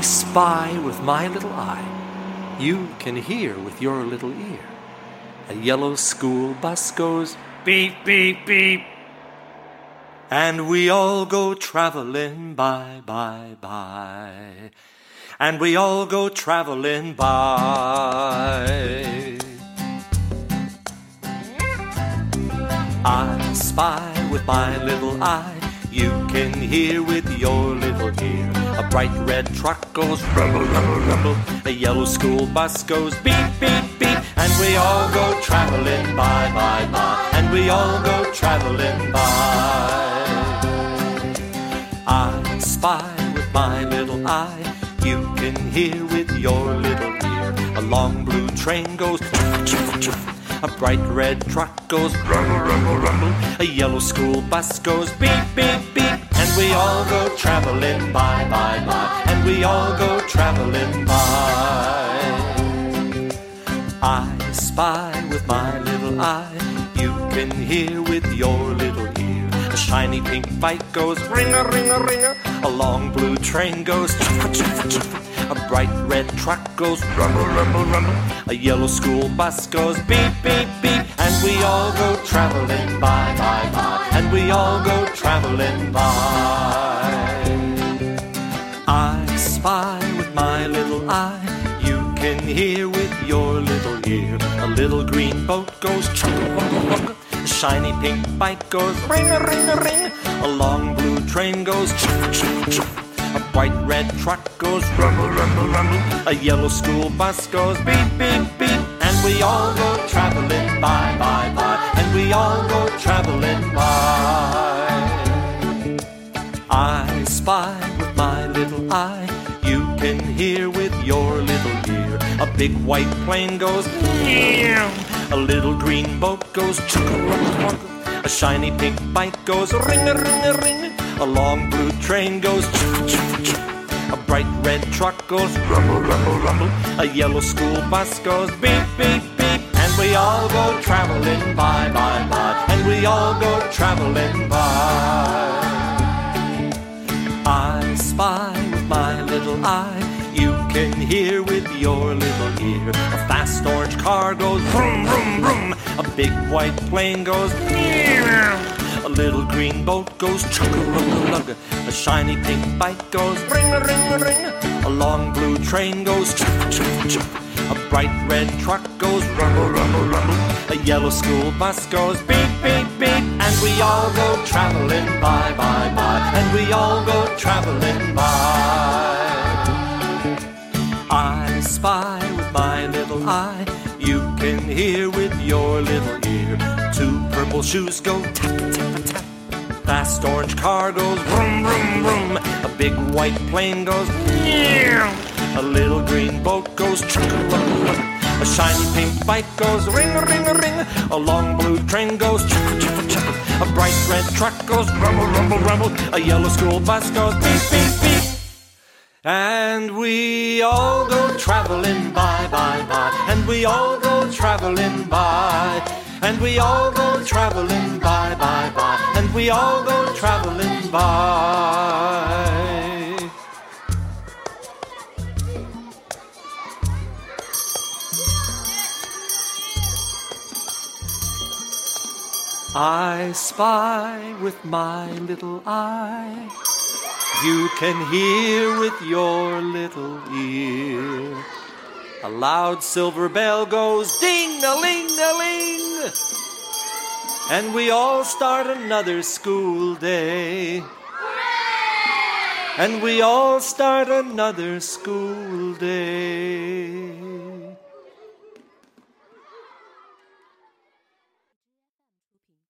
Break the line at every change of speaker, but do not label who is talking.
spy with my little eye. You can hear with your little ear. A yellow school bus goes beep, beep, beep. And we all go traveling by, by, by. And we all go traveling by. I spy with my little eye. You can hear with your little ear. A bright red truck goes rumble, rumble, rumble. A yellow school bus goes beep, beep, beep. And we all go traveling by, by, by. And we all go traveling by. I spy with my little eye. You can hear with your little ear. A long blue train goes. A bright red truck goes rumble, rumble, rumble. A yellow school bus goes beep, beep, beep. And we all go traveling by, by, by. And we all go traveling by. I spy with my little eye. You can hear with your little ear. A shiny pink bike goes ring a ring a ring a. A long blue train goes chuffa chuffa chuffa. A bright red truck goes rumble rumble rumble. A yellow school bus goes beep beep beep. And we all go traveling by by by. And we all go traveling by. I spy with my little eye. You can hear with your little ear. A little green boat goes chugga wugga wugga. A shiny pink bike goes ring ring ring. A long blue train goes chuff chuff chuff. Bright red truck goes rumble rumble rumble. A yellow school bus goes beep beep beep. And we all go traveling by by by. And we all go traveling by. I spy with my little eye. You can hear with your little ear. A big white plane goes meow. A little green boat goes chugga A shiny pink bike goes ring a ring a ring. A long blue train goes chuff chuff chuff. A bright red truck goes rumble rumble rumble. A yellow school bus goes beep beep beep. And we all go traveling by by by. And we all go traveling by. I spy with my little eye. You can hear with your little ear. A fast orange car goes vroom, vroom, vroom. A big white plane goes meow. A little green boat goes chugga lugga lugga. A shiny pink bike goes ring a long blue train goes chuff chuff chuff. A bright red truck goes rumble rumble rumble. A yellow school bus goes beep beep beep. And we all go traveling by by by. And we all go traveling by. I spy with my little eye. You can hear with your little ear. Two purple shoes go tap tap. Fast orange car goes vroom vroom vroom. A big white plane goes meow. A little green boat goes lugga. A shiny pink bike goes ring ring ring. A long blue train goes chugga chugga chugga. A bright red truck goes rumble rumble rumble. A yellow school bus goes beep beep beep. And we all go traveling by, by, by. And we all go traveling by. And we all go traveling we all go traveling by. I spy with my little eye. You can hear with your little ear. A loud silver bell goes ding a ling a ling. And we all start another school day. And we all start another school day.